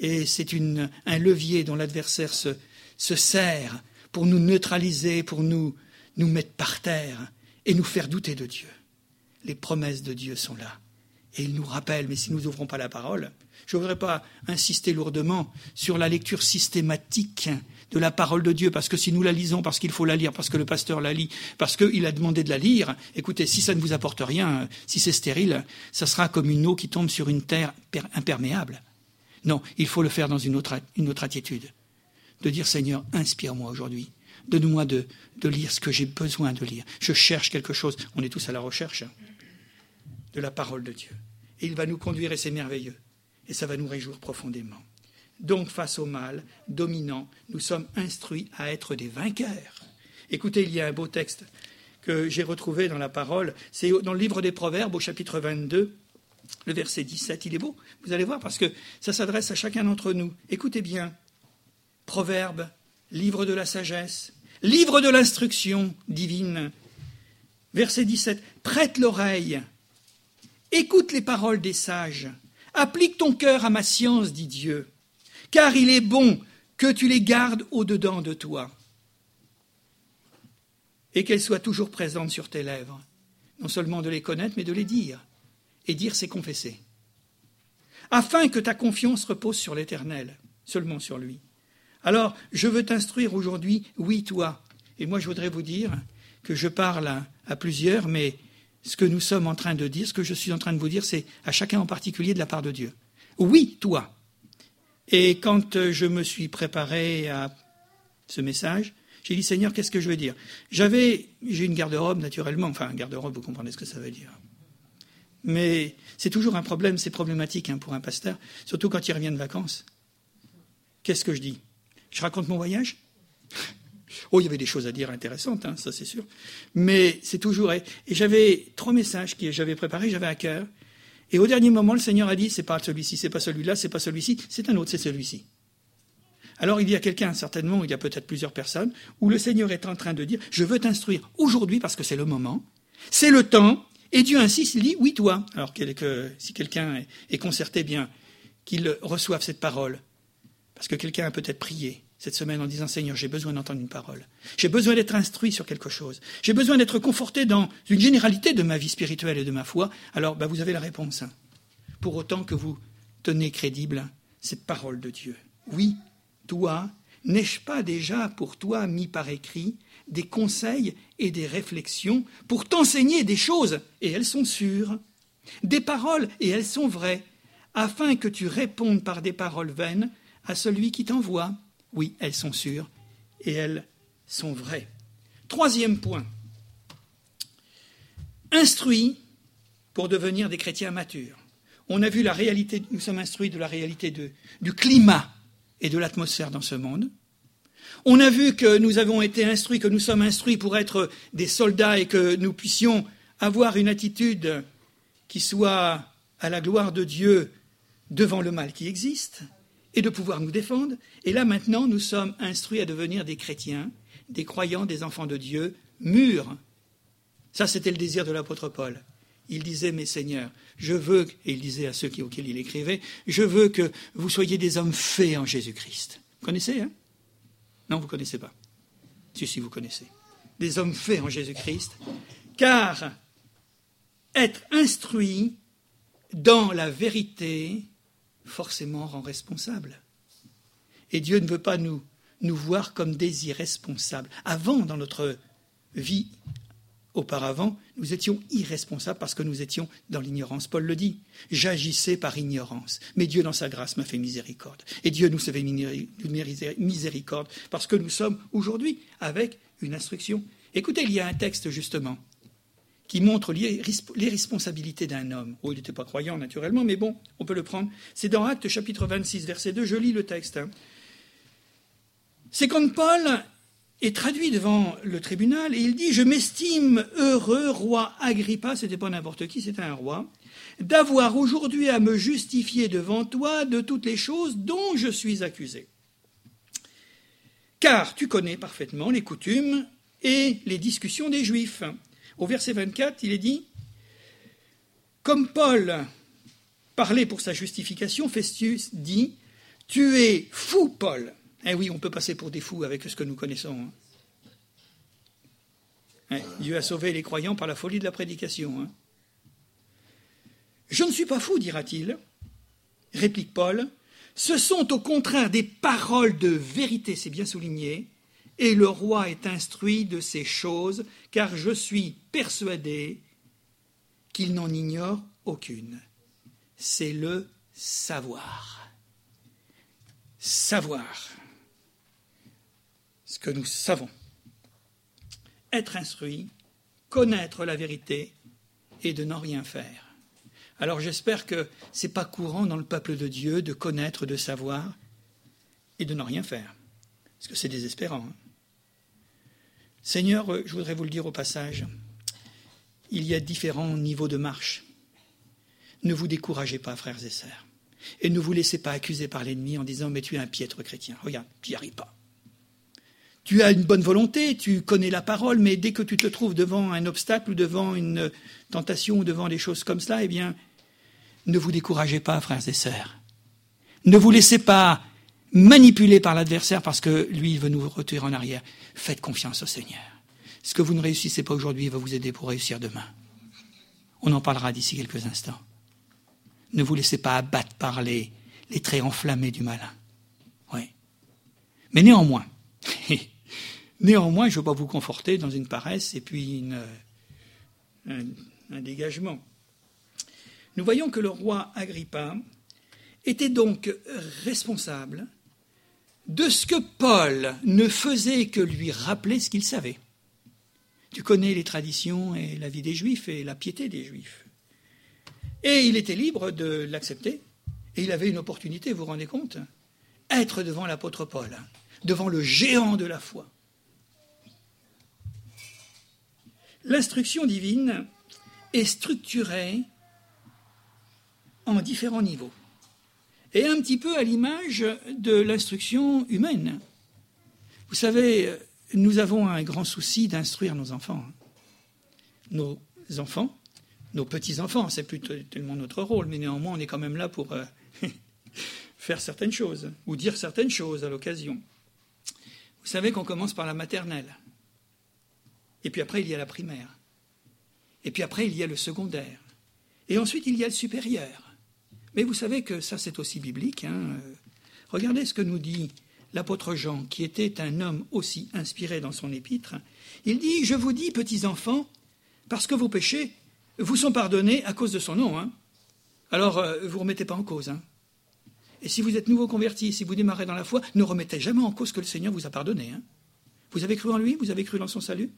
et c'est un levier dont l'adversaire se, sert pour nous neutraliser, pour nous, nous mettre par terre et nous faire douter de Dieu. Les promesses de Dieu sont là. Et il nous rappelle, mais si nous n'ouvrons pas la parole, je ne voudrais pas insister lourdement sur la lecture systématique de la parole de Dieu, parce que si nous la lisons, parce qu'il faut la lire, parce que le pasteur la lit, parce qu'il a demandé de la lire, écoutez, si ça ne vous apporte rien, si c'est stérile, ça sera comme une eau qui tombe sur une terre imperméable. Non, il faut le faire dans une autre, une autre attitude. De dire, Seigneur, inspire-moi aujourd'hui. Donne-moi de, de lire ce que j'ai besoin de lire. Je cherche quelque chose. On est tous à la recherche de la parole de Dieu. Et il va nous conduire et c'est merveilleux. Et ça va nous réjouir profondément. Donc face au mal dominant, nous sommes instruits à être des vainqueurs. Écoutez, il y a un beau texte que j'ai retrouvé dans la parole, c'est dans le livre des Proverbes au chapitre 22, le verset 17, il est beau, vous allez voir, parce que ça s'adresse à chacun d'entre nous. Écoutez bien, Proverbes, livre de la sagesse, livre de l'instruction divine, verset 17, prête l'oreille Écoute les paroles des sages. Applique ton cœur à ma science, dit Dieu, car il est bon que tu les gardes au-dedans de toi et qu'elles soient toujours présentes sur tes lèvres. Non seulement de les connaître, mais de les dire. Et dire, c'est confesser. Afin que ta confiance repose sur l'Éternel, seulement sur lui. Alors, je veux t'instruire aujourd'hui, oui, toi. Et moi, je voudrais vous dire que je parle à, plusieurs, mais ce que nous sommes en train de dire, ce que je suis en train de vous dire, c'est à chacun en particulier de la part de Dieu. Oui, toi. Et quand euh, je me suis préparé à ce message, j'ai dit Seigneur, qu'est-ce que je veux dire? J'avais, j'ai une garde-robe naturellement, enfin un garde-robe, vous comprenez ce que ça veut dire. Mais c'est toujours un problème, c'est problématique hein, pour un pasteur, surtout quand il revient de vacances. Qu'est-ce que je dis? Je raconte mon voyage? Oh, il y avait des choses à dire intéressantes, hein, ça c'est sûr. Mais c'est toujours. Et j'avais trois messages que j'avais préparés, j'avais à cœur. Et au dernier moment, le Seigneur a dit c'est pas celui-ci, c'est pas celui-là, c'est pas celui-ci, c'est un autre, c'est celui-ci. Alors il y a quelqu'un, certainement, il y a peut-être plusieurs personnes, où le Seigneur est en train de dire je veux t'instruire aujourd'hui parce que c'est le moment, c'est le temps, et Dieu insiste, il dit oui, toi. Alors si quelqu'un est concerté, bien qu'il reçoive cette parole, parce que quelqu'un a peut-être prié, cette semaine en disant Seigneur, j'ai besoin d'entendre une parole. J'ai besoin d'être instruit sur quelque chose. J'ai besoin d'être conforté dans une généralité de ma vie spirituelle et de ma foi. Alors, bah, vous avez la réponse. Hein. Pour autant que vous tenez crédible cette parole de Dieu. Oui, toi, n'ai-je pas déjà pour toi mis par écrit des conseils et des réflexions pour t'enseigner des choses, et elles sont sûres, des paroles, et elles sont vraies, afin que tu répondes par des paroles vaines à celui qui t'envoie oui, elles sont sûres et elles sont vraies. Troisième point. Instruits pour devenir des chrétiens matures. On a vu la réalité, nous sommes instruits de la réalité du climat et de l'atmosphère dans ce monde. On a vu que nous avons été instruits, que nous sommes instruits pour être des soldats et que nous puissions avoir une attitude qui soit à la gloire de Dieu devant le mal qui existe et de pouvoir nous défendre. Et là maintenant, nous sommes instruits à devenir des chrétiens, des croyants, des enfants de Dieu, mûrs. Ça, c'était le désir de l'apôtre Paul. Il disait, mes seigneurs, je veux, et il disait à ceux auxquels il écrivait, je veux que vous soyez des hommes faits en Jésus-Christ. Vous connaissez, hein? Non, vous ne connaissez pas. Si, si, vous connaissez. Des hommes faits en Jésus-Christ, car être instruit dans la vérité, forcément rend responsable. Et Dieu ne veut pas nous, nous voir comme des irresponsables. Avant, dans notre vie, auparavant, nous étions irresponsables parce que nous étions dans l'ignorance. Paul le dit, j'agissais par ignorance. Mais Dieu, dans sa grâce, m'a fait miséricorde. Et Dieu nous fait miséricorde parce que nous sommes aujourd'hui avec une instruction. Écoutez, il y a un texte justement qui montre les, responsabilités d'un homme. Oh, il n'était pas croyant, naturellement, mais bon, on peut le prendre. C'est dans Actes chapitre 26, verset 2, je lis le texte. Hein. C'est quand Paul est traduit devant le tribunal et il dit Je m'estime heureux, roi Agrippa, c'était pas n'importe qui, c'était un roi, d'avoir aujourd'hui à me justifier devant toi de toutes les choses dont je suis accusé. Car tu connais parfaitement les coutumes et les discussions des Juifs au verset 24, il est dit Comme Paul parlait pour sa justification, Festus dit Tu es fou, Paul. Eh oui, on peut passer pour des fous avec ce que nous connaissons. Hein. Hein, Dieu a sauvé les croyants par la folie de la prédication. Hein. Je ne suis pas fou, dira-t-il, réplique Paul. Ce sont au contraire des paroles de vérité, c'est bien souligné, et le roi est instruit de ces choses, car je suis persuadé qu'il n'en ignore aucune. C'est le savoir. Savoir ce que nous savons. Être instruit, connaître la vérité et de n'en rien faire. Alors j'espère que ce n'est pas courant dans le peuple de Dieu de connaître, de savoir et de n'en rien faire. Parce que c'est désespérant. Hein. Seigneur, je voudrais vous le dire au passage, il y a différents niveaux de marche. Ne vous découragez pas, frères et sœurs. Et ne vous laissez pas accuser par l'ennemi en disant Mais tu es un piètre chrétien. Regarde, tu n'y arrives pas. tu as une bonne volonté, tu connais la parole, mais dès que tu te trouves devant un obstacle ou devant une tentation ou devant des choses comme cela, eh bien, ne vous découragez pas, frères et sœurs. Ne vous laissez pas manipuler par l'adversaire parce que lui, il veut nous retirer en arrière. Faites confiance au Seigneur. Ce que vous ne réussissez pas aujourd'hui va vous aider pour réussir demain. On en parlera d'ici quelques instants. Ne vous laissez pas abattre par les, traits enflammés du malin. Oui. Mais néanmoins, Néanmoins, je ne veux pas vous conforter dans une paresse et puis un, dégagement. Nous voyons que le roi Agrippa était donc responsable de ce que Paul ne faisait que lui rappeler ce qu'il savait. Tu connais les traditions et la vie des Juifs et la piété des Juifs. Et il était libre de l'accepter. Et il avait une opportunité, vous vous rendez compte Être devant l'apôtre Paul, devant le géant de la foi. L'instruction divine est structurée en différents niveaux, et un petit peu à l'image de l'instruction humaine. Vous savez, nous avons un grand souci d'instruire nos enfants. Nos enfants, nos petits-enfants, c'est plus tellement notre rôle, mais néanmoins on est quand même là pour euh, faire certaines choses, ou dire certaines choses à l'occasion. Vous savez qu'on commence par la maternelle. Et puis après, il y a la primaire. Et puis après, il y a le secondaire. Et ensuite, il y a le supérieur. Mais vous savez que ça, c'est aussi biblique. Hein. Regardez ce que nous dit l'apôtre Jean, qui était un homme aussi inspiré dans son épître. Il dit Je vous dis, petits enfants, parce que vos péchés vous sont pardonnés à cause de son nom. Hein. Alors, euh, vous ne remettez pas en cause. Hein. Et si vous êtes nouveau converti, si vous démarrez dans la foi, ne remettez jamais en cause que le Seigneur vous a pardonné. Vous avez cru en lui Vous avez cru dans son salut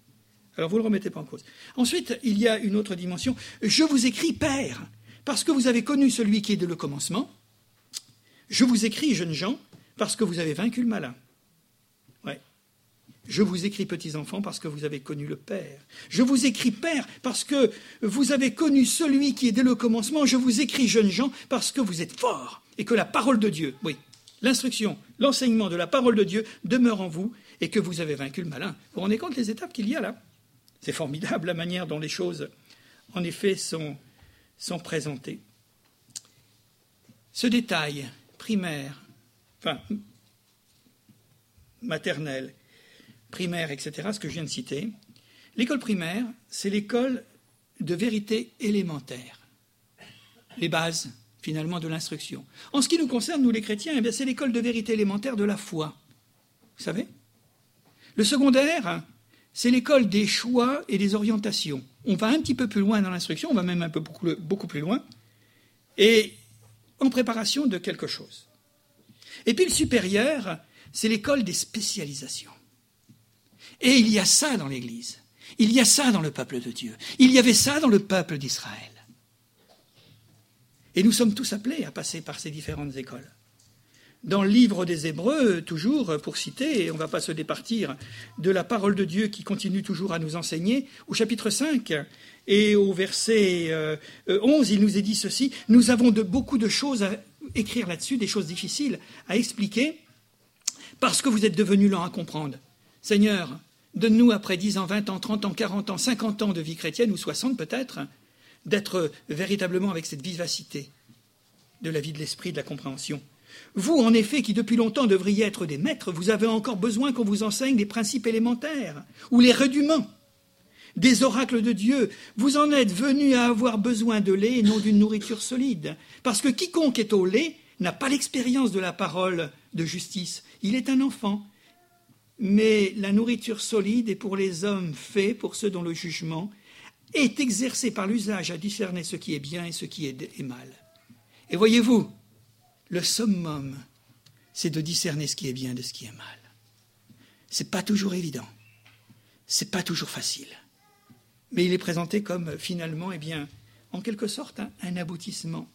alors vous ne le remettez pas en cause. Ensuite, il y a une autre dimension. Je vous écris, Père, parce que vous avez connu celui qui est de le commencement. Je vous écris, jeunes gens, parce que vous avez vaincu le malin. Ouais. Je vous écris, petits enfants, parce que vous avez connu le Père. Je vous écris, Père, parce que vous avez connu celui qui est dès le commencement. Je vous écris, jeunes gens, parce que vous êtes forts et que la parole de Dieu, oui, l'instruction, l'enseignement de la parole de Dieu demeure en vous et que vous avez vaincu le malin. Vous vous rendez compte les étapes qu'il y a là? C'est formidable la manière dont les choses, en effet, sont, sont présentées. Ce détail primaire, enfin, maternel, primaire, etc., ce que je viens de citer, l'école primaire, c'est l'école de vérité élémentaire, les bases, finalement, de l'instruction. En ce qui nous concerne, nous les chrétiens, eh c'est l'école de vérité élémentaire de la foi. Vous savez? Le secondaire, c'est l'école des choix et des orientations. On va un petit peu plus loin dans l'instruction, on va même un peu beaucoup, plus loin, et en préparation de quelque chose. Et puis le supérieur, c'est l'école des spécialisations. Et il y a ça dans l'Église. Il y a ça dans le peuple de Dieu. Il y avait ça dans le peuple d'Israël. Et nous sommes tous appelés à passer par ces différentes écoles. Dans le livre des Hébreux, toujours pour citer, et on ne va pas se départir de la parole de Dieu qui continue toujours à nous enseigner, au chapitre 5 et au verset 11, euh, il nous est dit ceci, nous avons de, beaucoup de choses à écrire là-dessus, des choses difficiles à expliquer, parce que vous êtes devenus lents à comprendre. Seigneur, donne-nous après 10 ans, 20 ans, 30 ans, 40 ans, 50 ans de vie chrétienne, ou 60 peut-être, d'être véritablement avec cette vivacité de la vie de l'esprit, de la compréhension. Vous, en effet, qui depuis longtemps devriez être des maîtres, vous avez encore besoin qu'on vous enseigne les principes élémentaires ou les rudiments des oracles de Dieu. Vous en êtes venus à avoir besoin de lait et non d'une nourriture solide. Parce que quiconque est au lait n'a pas l'expérience de la parole de justice. Il est un enfant. Mais la nourriture solide est pour les hommes faits, pour ceux dont le jugement est exercé par l'usage à discerner ce qui est bien et ce qui est mal. Et voyez-vous, le summum, c'est de discerner ce qui est bien de ce qui est mal. C'est pas toujours évident. C'est pas toujours facile. Mais il est présenté comme finalement, eh bien, en quelque sorte, un, aboutissement.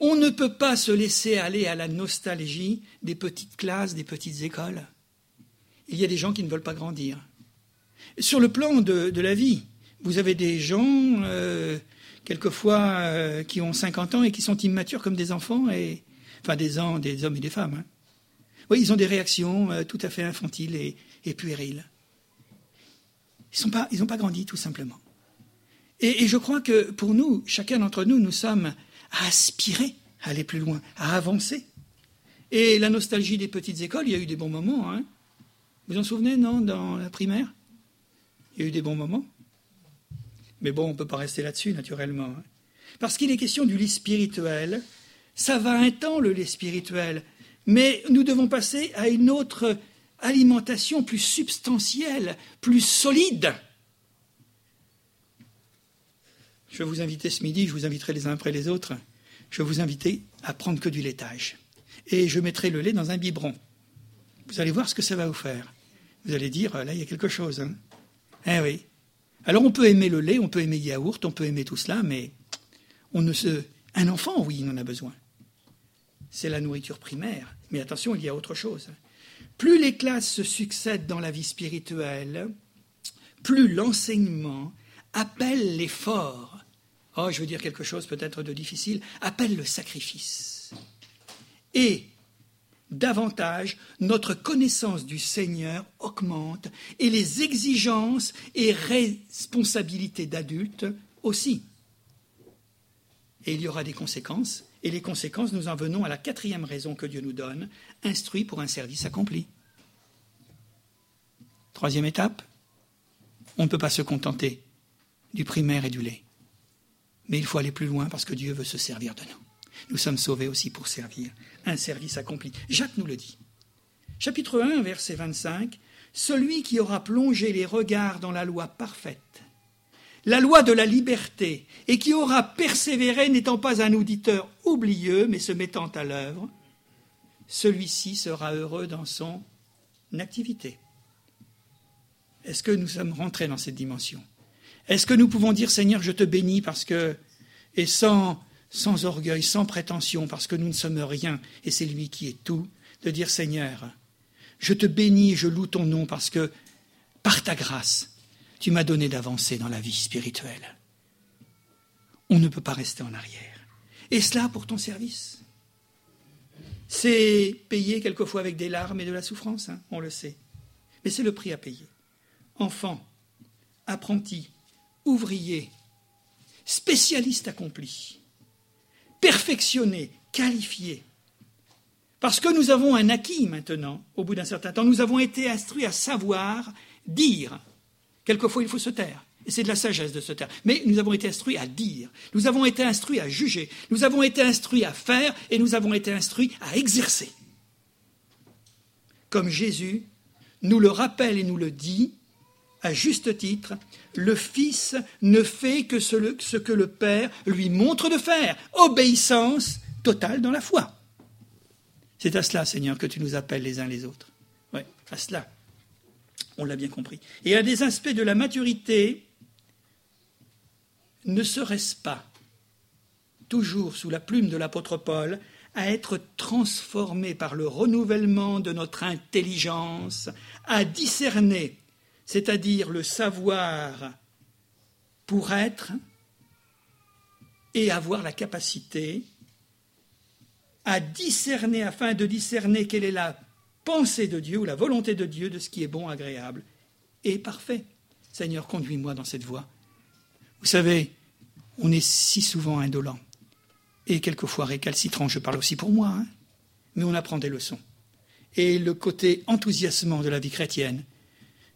On ne peut pas se laisser aller à la nostalgie des petites classes, des petites écoles. Il y a des gens qui ne veulent pas grandir. Sur le plan de, la vie, vous avez des gens euh, quelquefois euh, qui ont 50 ans et qui sont immatures comme des enfants, et, enfin des, des hommes et des femmes. Hein. Oui, ils ont des réactions euh, tout à fait infantiles et, puériles. Ils n'ont pas, grandi, tout simplement. Et, je crois que pour nous, chacun d'entre nous, nous sommes à aspirer à aller plus loin, à avancer. Et la nostalgie des petites écoles, il y a eu des bons moments. Hein. Vous en souvenez, non, dans la primaire? Il y a eu des bons moments. Mais bon, on ne peut pas rester là-dessus, naturellement. Hein. Parce qu'il est question du lit spirituel. Ça va un temps, le lait spirituel. Mais nous devons passer à une autre alimentation plus substantielle, plus solide. Je vous inviter ce midi, je vous inviterai les uns après les autres, je vous inviter à prendre que du laitage. Et je mettrai le lait dans un biberon. Vous allez voir ce que ça va vous faire. Vous allez dire, là, il y a quelque chose. Hein. Eh oui. Alors on peut aimer le lait, on peut aimer yaourt, on peut aimer tout cela, mais on ne se... Un enfant, oui, il en a besoin. C'est la nourriture primaire. Mais attention, il y a autre chose. Plus les classes se succèdent dans la vie spirituelle, plus l'enseignement appelle l'effort. Oh, je veux dire quelque chose peut-être de difficile, appelle le sacrifice. Et davantage, notre connaissance du Seigneur augmente et les exigences et responsabilités d'adultes aussi. Et il y aura des conséquences, et les conséquences, nous en venons à la quatrième raison que Dieu nous donne, instruit pour un service accompli. Troisième étape, on ne peut pas se contenter du primaire et du lait. Mais il faut aller plus loin parce que Dieu veut se servir de nous. Nous sommes sauvés aussi pour servir. Un service accompli. Jacques nous le dit. Chapitre 1, verset 25. Celui qui aura plongé les regards dans la loi parfaite, la loi de la liberté, et qui aura persévéré n'étant pas un auditeur oublieux, mais se mettant à l'œuvre, celui-ci sera heureux dans son activité. Est-ce que nous sommes rentrés dans cette dimension? Est-ce que nous pouvons dire Seigneur, je te bénis parce que, et sans, sans orgueil, sans prétention, parce que nous ne sommes rien, et c'est lui qui est tout, de dire Seigneur, je te bénis je loue ton nom parce que, par ta grâce, tu m'as donné d'avancer dans la vie spirituelle. On ne peut pas rester en arrière. Et cela pour ton service. C'est payé quelquefois avec des larmes et de la souffrance, hein, on le sait. Mais c'est le prix à payer. Enfant, apprenti, ouvrier, spécialiste accompli, perfectionné, qualifié. Parce que nous avons un acquis maintenant, au bout d'un certain temps, nous avons été instruits à savoir dire. Quelquefois, il faut se taire. Et c'est de la sagesse de se taire. Mais nous avons été instruits à dire. Nous avons été instruits à juger. Nous avons été instruits à faire et nous avons été instruits à exercer. Comme Jésus nous le rappelle et nous le dit, à juste titre, le Fils ne fait que ce, que le Père lui montre de faire, obéissance totale dans la foi. C'est à cela, Seigneur, que tu nous appelles les uns les autres. Oui, à cela. On l'a bien compris. Et un des aspects de la maturité, ne serait-ce pas, toujours sous la plume de l'apôtre Paul, à être transformé par le renouvellement de notre intelligence, à discerner c'est-à-dire le savoir pour être et avoir la capacité à discerner, afin de discerner quelle est la pensée de Dieu ou la volonté de Dieu de ce qui est bon, agréable et parfait. Seigneur, conduis-moi dans cette voie. Vous savez, on est si souvent indolent et quelquefois récalcitrant, je parle aussi pour moi, hein, mais on apprend des leçons. Et le côté enthousiasmant de la vie chrétienne,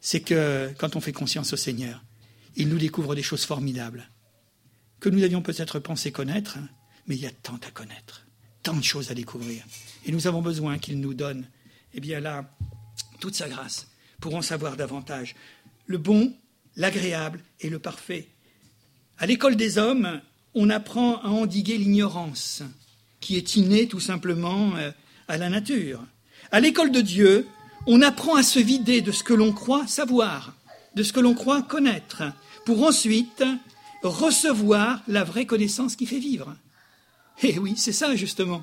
c'est que quand on fait conscience au Seigneur, il nous découvre des choses formidables que nous avions peut-être pensé connaître, mais il y a tant à connaître, tant de choses à découvrir. Et nous avons besoin qu'il nous donne, eh bien là, toute sa grâce pour en savoir davantage. Le bon, l'agréable et le parfait. À l'école des hommes, on apprend à endiguer l'ignorance, qui est innée tout simplement euh, à la nature. À l'école de Dieu, on apprend à se vider de ce que l'on croit savoir, de ce que l'on croit connaître, pour ensuite recevoir la vraie connaissance qui fait vivre. Eh oui, c'est ça justement.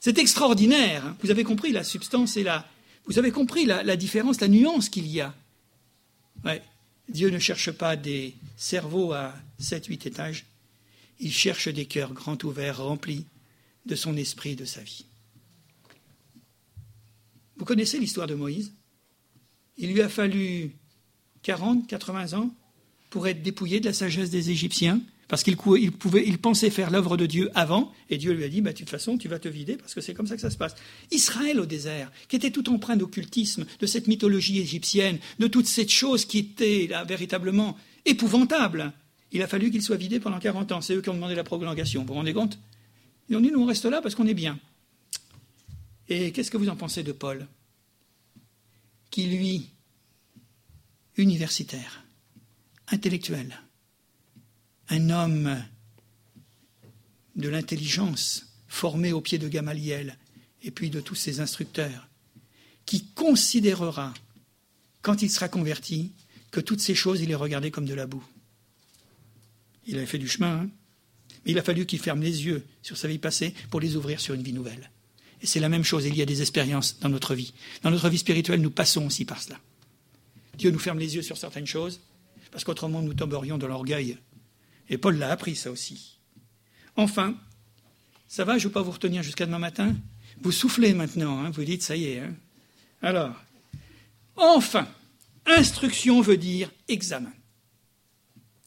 C'est extraordinaire. Vous avez compris la substance et la... Vous avez compris la, différence, la nuance qu'il y a. Dieu ne cherche pas des cerveaux à 7-8 étages. Il cherche des cœurs grands ouverts, remplis de son esprit, de sa vie. Vous connaissez l'histoire de Moïse? Il lui a fallu 40, 80 ans pour être dépouillé de la sagesse des Égyptiens, parce qu'il pouvait, il pensait faire l'œuvre de Dieu avant, et Dieu lui a dit, bah, de toute façon, tu vas te vider, parce que c'est comme ça que ça se passe. Israël au désert, qui était tout empreint d'occultisme, de cette mythologie égyptienne, de toutes ces choses qui étaient là, véritablement épouvantables, il a fallu qu'il soit vidé pendant 40 ans. C'est eux qui ont demandé la prolongation, vous vous rendez compte? Ils ont dit, nous on reste là parce qu'on est bien. Et qu'est-ce que vous en pensez de Paul? Qui, lui, universitaire, intellectuel, un homme de l'intelligence, formé au pied de Gamaliel et puis de tous ses instructeurs, qui considérera, quand il sera converti, que toutes ces choses, il les regardait comme de la boue. Il avait fait du chemin, hein mais il a fallu qu'il ferme les yeux sur sa vie passée pour les ouvrir sur une vie nouvelle. Et c'est la même chose, il y a des expériences dans notre vie. Dans notre vie spirituelle, nous passons aussi par cela. Dieu nous ferme les yeux sur certaines choses, parce qu'autrement nous tomberions dans l'orgueil. Et Paul l'a appris, ça aussi. Enfin, ça va, je ne veux pas vous retenir jusqu'à demain matin Vous soufflez maintenant, hein, vous dites, ça y est. Hein. Alors, enfin, instruction veut dire examen.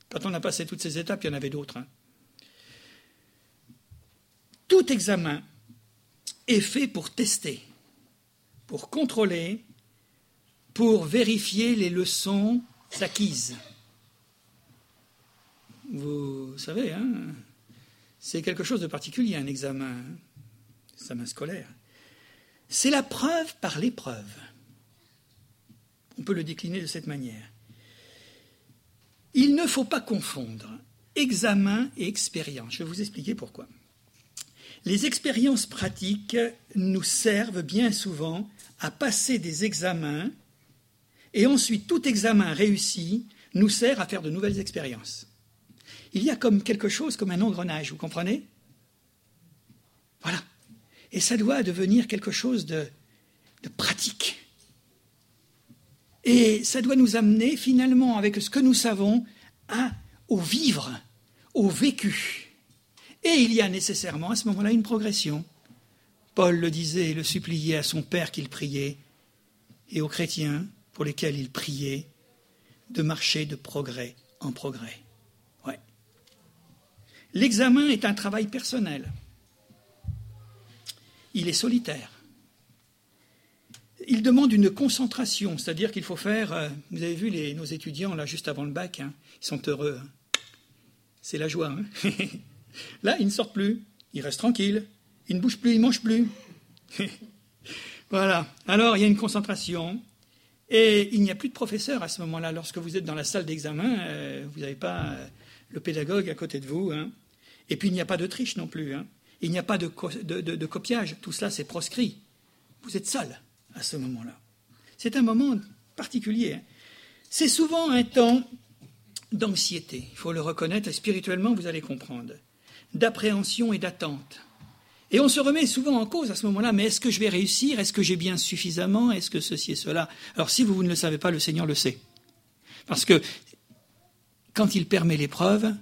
Quand on a passé toutes ces étapes, il y en avait d'autres. Hein. Tout examen est fait pour tester, pour contrôler, pour vérifier les leçons acquises. Vous savez, hein, c'est quelque chose de particulier, un examen, examen scolaire. C'est la preuve par l'épreuve. On peut le décliner de cette manière. Il ne faut pas confondre examen et expérience. Je vais vous expliquer pourquoi. Les expériences pratiques nous servent bien souvent à passer des examens et ensuite tout examen réussi nous sert à faire de nouvelles expériences. Il y a comme quelque chose comme un engrenage, vous comprenez? Voilà. Et ça doit devenir quelque chose de, pratique. Et ça doit nous amener finalement, avec ce que nous savons, à, au vivre, au vécu. Et il y a nécessairement à ce moment-là une progression. Paul le disait et le suppliait à son Père qu'il priait, et aux chrétiens pour lesquels il priait, de marcher de progrès en progrès. L'examen est un travail personnel. Il est solitaire. Il demande une concentration, c'est-à-dire qu'il faut faire. Euh, vous avez vu nos étudiants là juste avant le bac, hein, ils sont heureux. Hein. C'est la joie. Hein. Là, ils ne sortent plus. Ils restent tranquilles. Ils ne bougent plus, ils mangent plus. voilà. Alors, il y a une concentration. Et il n'y a plus de professeur à ce moment-là. Lorsque vous êtes dans la salle d'examen, euh, vous n'avez pas euh, le pédagogue à côté de vous. Et puis, il n'y a pas de triche non plus. Hein. Il n'y a pas de, copiage. Tout cela, c'est proscrit. Vous êtes seul à ce moment-là. C'est un moment particulier. Hein. C'est souvent un temps d'anxiété. Il faut le reconnaître, et spirituellement, vous allez comprendre d'appréhension et d'attente. Et on se remet souvent en cause à ce moment-là, mais est-ce que je vais réussir? Est-ce que j'ai bien suffisamment? Est-ce que ceci et cela? Alors si vous ne le savez pas, le Seigneur le sait. Parce que quand il permet l'épreuve,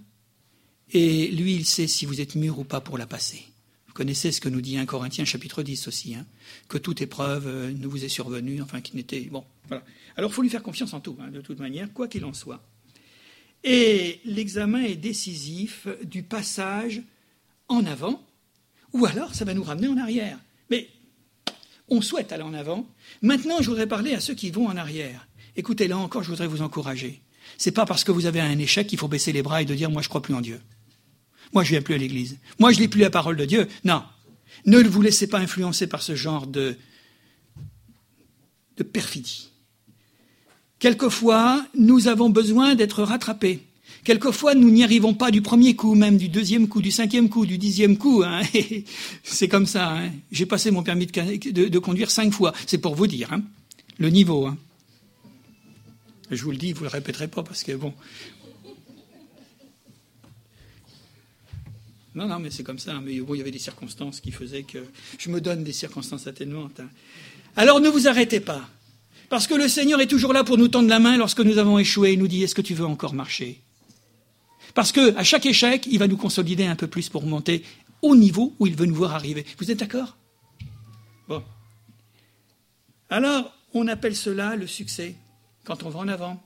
et lui, il sait si vous êtes mûr ou pas pour la passer. Vous connaissez ce que nous dit 1 Corinthiens chapitre 10 aussi, hein, que toute épreuve euh, ne vous est survenue, enfin qui n'était... Bon, voilà. Alors il faut lui faire confiance en tout, hein, de toute manière, quoi qu'il en soit. Et l'examen est décisif du passage en avant, ou alors ça va nous ramener en arrière. Mais on souhaite aller en avant. Maintenant, je voudrais parler à ceux qui vont en arrière. Écoutez, là encore, je voudrais vous encourager. C'est pas parce que vous avez un échec qu'il faut baisser les bras et de dire moi je crois plus en Dieu. Moi je viens plus à l'église. Moi je lis plus la parole de Dieu. Non. Ne vous laissez pas influencer par ce genre de, de perfidie. Quelquefois, nous avons besoin d'être rattrapés. Quelquefois, nous n'y arrivons pas du premier coup, même du deuxième coup, du cinquième coup, du dixième coup. Hein. C'est comme ça. Hein. J'ai passé mon permis de, conduire cinq fois. C'est pour vous dire hein, le niveau. Je vous le dis, vous ne le répéterez pas parce que bon. Non, non, mais c'est comme ça. Mais bon, il y avait des circonstances qui faisaient que je me donne des circonstances atténuantes. Alors ne vous arrêtez pas. Parce que le Seigneur est toujours là pour nous tendre la main lorsque nous avons échoué. Il nous dit Est-ce que tu veux encore marcher? Parce qu'à chaque échec, il va nous consolider un peu plus pour monter au niveau où il veut nous voir arriver. Vous êtes d'accord? Bon. Alors, on appelle cela le succès, quand on va en avant,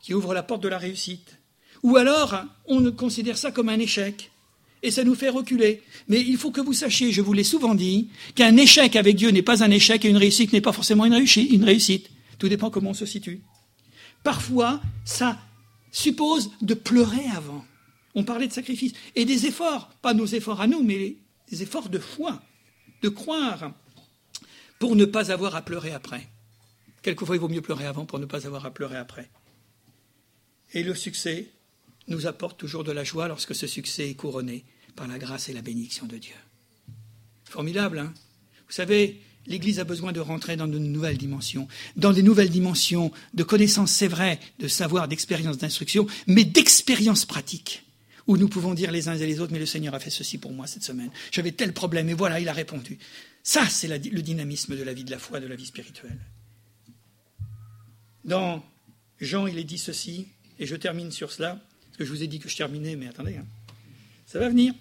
qui ouvre la porte de la réussite. Ou alors, on considère ça comme un échec, et ça nous fait reculer. Mais il faut que vous sachiez, je vous l'ai souvent dit, qu'un échec avec Dieu n'est pas un échec et une réussite n'est pas forcément une réussite. Tout dépend comment on se situe. Parfois, ça suppose de pleurer avant. On parlait de sacrifice et des efforts, pas nos efforts à nous, mais des efforts de foi, de croire, pour ne pas avoir à pleurer après. Quelquefois, il vaut mieux pleurer avant pour ne pas avoir à pleurer après. Et le succès nous apporte toujours de la joie lorsque ce succès est couronné par la grâce et la bénédiction de Dieu. Formidable, hein? Vous savez, l'Église a besoin de rentrer dans de nouvelles dimensions, dans des nouvelles dimensions de connaissances, c'est vrai, de savoir, d'expérience, d'instruction, mais d'expérience pratique, où nous pouvons dire les uns et les autres, mais le Seigneur a fait ceci pour moi cette semaine, j'avais tel problème, et voilà, il a répondu. Ça, c'est le dynamisme de la vie de la foi, de la vie spirituelle. Dans Jean, il est dit ceci, et je termine sur cela, que je vous ai dit que je terminais, mais attendez, hein. ça va venir.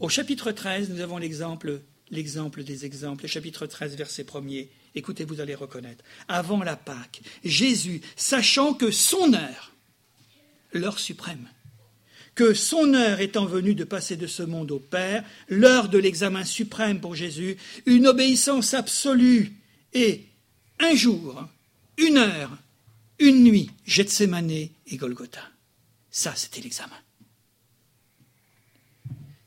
Au chapitre 13, nous avons l'exemple l'exemple des exemples, chapitre 13, verset 1er. Écoutez, vous allez reconnaître. Avant la Pâque, Jésus, sachant que son heure, l'heure suprême, que son heure étant venue de passer de ce monde au Père, l'heure de l'examen suprême pour Jésus, une obéissance absolue, et un jour, une heure, une nuit, Gethsemane et Golgotha. Ça, c'était l'examen.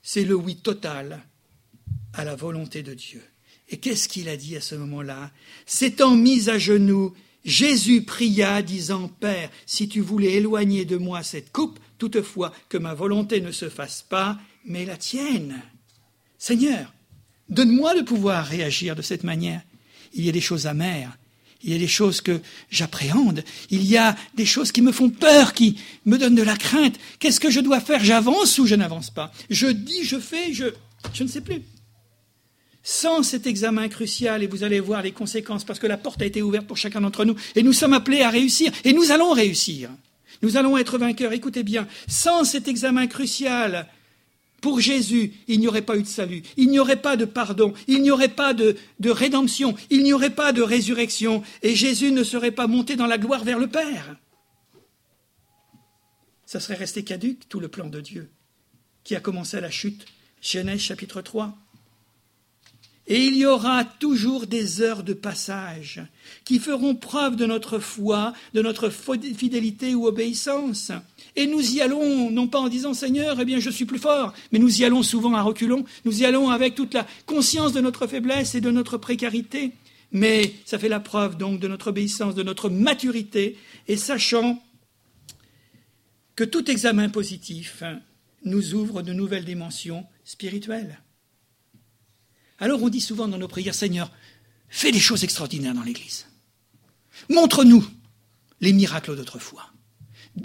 C'est le oui total à la volonté de Dieu. Et qu'est-ce qu'il a dit à ce moment-là? S'étant mis à genoux, Jésus pria, disant Père, si tu voulais éloigner de moi cette coupe, toutefois que ma volonté ne se fasse pas, mais la tienne. Seigneur, donne-moi le pouvoir réagir de cette manière. Il y a des choses amères, il y a des choses que j'appréhende, il y a des choses qui me font peur, qui me donnent de la crainte. Qu'est-ce que je dois faire? J'avance ou je n'avance pas? Je dis, je fais, je, je ne sais plus. Sans cet examen crucial, et vous allez voir les conséquences, parce que la porte a été ouverte pour chacun d'entre nous, et nous sommes appelés à réussir, et nous allons réussir. Nous allons être vainqueurs. Écoutez bien, sans cet examen crucial, pour Jésus, il n'y aurait pas eu de salut, il n'y aurait pas de pardon, il n'y aurait pas de, de rédemption, il n'y aurait pas de résurrection, et Jésus ne serait pas monté dans la gloire vers le Père. Ça serait resté caduque, tout le plan de Dieu, qui a commencé à la chute. Genèse chapitre 3. Et il y aura toujours des heures de passage qui feront preuve de notre foi, de notre fidélité ou obéissance. Et nous y allons, non pas en disant Seigneur, eh bien je suis plus fort, mais nous y allons souvent à reculons, nous y allons avec toute la conscience de notre faiblesse et de notre précarité. Mais ça fait la preuve donc de notre obéissance, de notre maturité, et sachant que tout examen positif nous ouvre de nouvelles dimensions spirituelles. Alors on dit souvent dans nos prières, Seigneur, fais des choses extraordinaires dans l'Église. Montre-nous les miracles d'autrefois.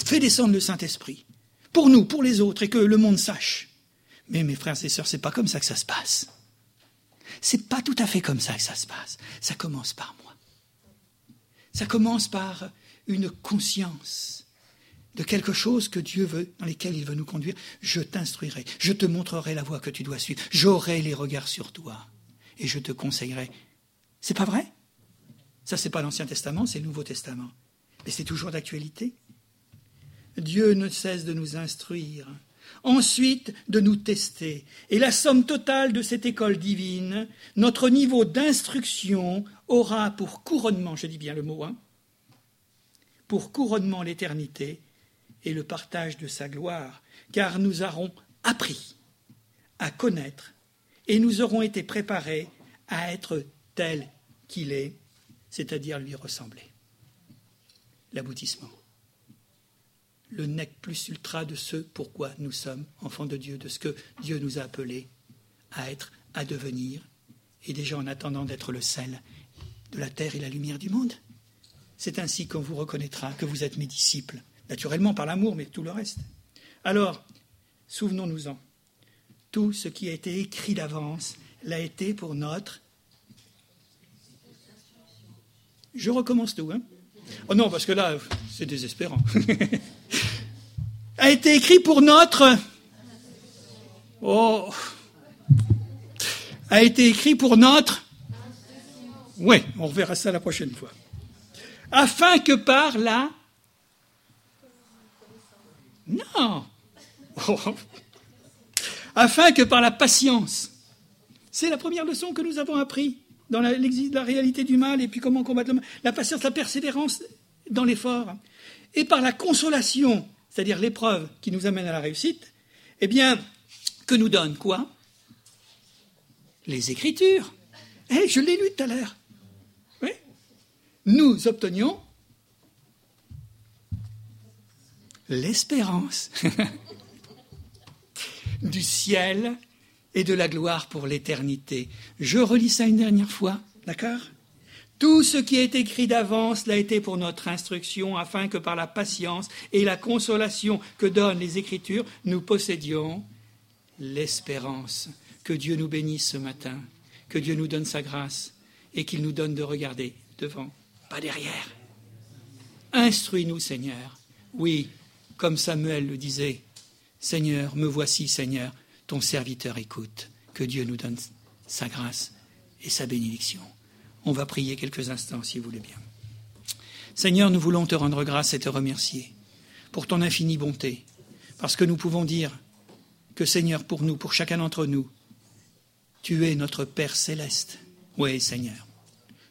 Fais descendre le Saint-Esprit. Pour nous, pour les autres, et que le monde sache. Mais mes frères et sœurs, c'est pas comme ça que ça se passe. C'est pas tout à fait comme ça que ça se passe. Ça commence par moi. Ça commence par une conscience de quelque chose que Dieu veut, dans lesquels il veut nous conduire, je t'instruirai, je te montrerai la voie que tu dois suivre, j'aurai les regards sur toi, et je te conseillerai. C'est pas vrai? Ça, c'est pas l'Ancien Testament, c'est le Nouveau Testament. Mais c'est toujours d'actualité. Dieu ne cesse de nous instruire, ensuite de nous tester. Et la somme totale de cette école divine, notre niveau d'instruction aura pour couronnement, je dis bien le mot, hein, pour couronnement l'éternité et le partage de sa gloire, car nous aurons appris à connaître et nous aurons été préparés à être tel qu'il est, c'est-à-dire lui ressembler. L'aboutissement. Le nec plus ultra de ce pourquoi nous sommes enfants de Dieu, de ce que Dieu nous a appelés à être, à devenir, et déjà en attendant d'être le sel de la terre et la lumière du monde. C'est ainsi qu'on vous reconnaîtra que vous êtes mes disciples naturellement par l'amour, mais tout le reste. Alors, souvenons-nous-en, tout ce qui a été écrit d'avance l'a été pour notre... Je recommence tout, hein Oh non, parce que là, c'est désespérant. a été écrit pour notre... Oh A été écrit pour notre... Oui, on verra ça la prochaine fois. Afin que par la... Non. Afin que par la patience. C'est la première leçon que nous avons appris dans la, la, réalité du mal et puis comment combattre le mal. La patience, la persévérance dans l'effort. Et par la consolation, c'est-à-dire l'épreuve qui nous amène à la réussite, eh bien, que nous donne quoi? Les Écritures. Eh, je l'ai lu tout à l'heure. Oui. Nous obtenions l'espérance du ciel et de la gloire pour l'éternité. Je relis ça une dernière fois, d'accord? Tout ce qui est écrit d'avance l'a été pour notre instruction, afin que par la patience et la consolation que donnent les Écritures, nous possédions l'espérance. Que Dieu nous bénisse ce matin, que Dieu nous donne sa grâce et qu'il nous donne de regarder devant, pas derrière. Instruis-nous, Seigneur. Oui, comme Samuel le disait, Seigneur, me voici, Seigneur, ton serviteur écoute. Que Dieu nous donne sa grâce et sa bénédiction. On va prier quelques instants, si vous voulez bien. Seigneur, nous voulons te rendre grâce et te remercier pour ton infinie bonté, parce que nous pouvons dire que, Seigneur, pour nous, pour chacun d'entre nous, tu es notre Père céleste. Oui, Seigneur.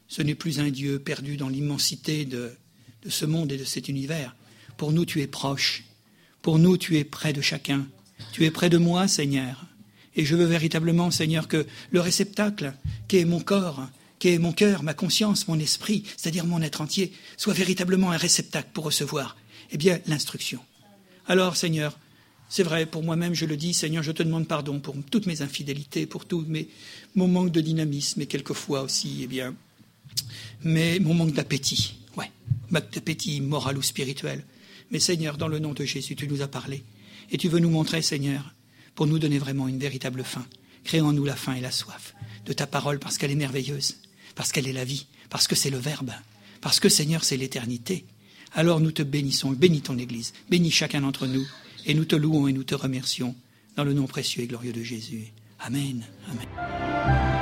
Ce n'est plus un Dieu perdu dans l'immensité de, de ce monde et de cet univers. Pour nous, tu es proche. Pour nous, tu es près de chacun. Tu es près de moi, Seigneur. Et je veux véritablement, Seigneur, que le réceptacle, qui est mon corps, qui est mon cœur, ma conscience, mon esprit, c'est-à-dire mon être entier, soit véritablement un réceptacle pour recevoir, eh bien, l'instruction. Alors, Seigneur, c'est vrai, pour moi-même, je le dis, Seigneur, je te demande pardon pour toutes mes infidélités, pour tout mes, mon manque de dynamisme et quelquefois aussi, eh bien, mais mon manque d'appétit, ouais, manque d'appétit moral ou spirituel. Mais Seigneur, dans le nom de Jésus, tu nous as parlé. Et tu veux nous montrer, Seigneur, pour nous donner vraiment une véritable faim. Crée en nous la faim et la soif de ta parole parce qu'elle est merveilleuse, parce qu'elle est la vie, parce que c'est le Verbe, parce que, Seigneur, c'est l'éternité. Alors nous te bénissons, bénis ton Église, bénis chacun d'entre nous, et nous te louons et nous te remercions dans le nom précieux et glorieux de Jésus. Amen. Amen.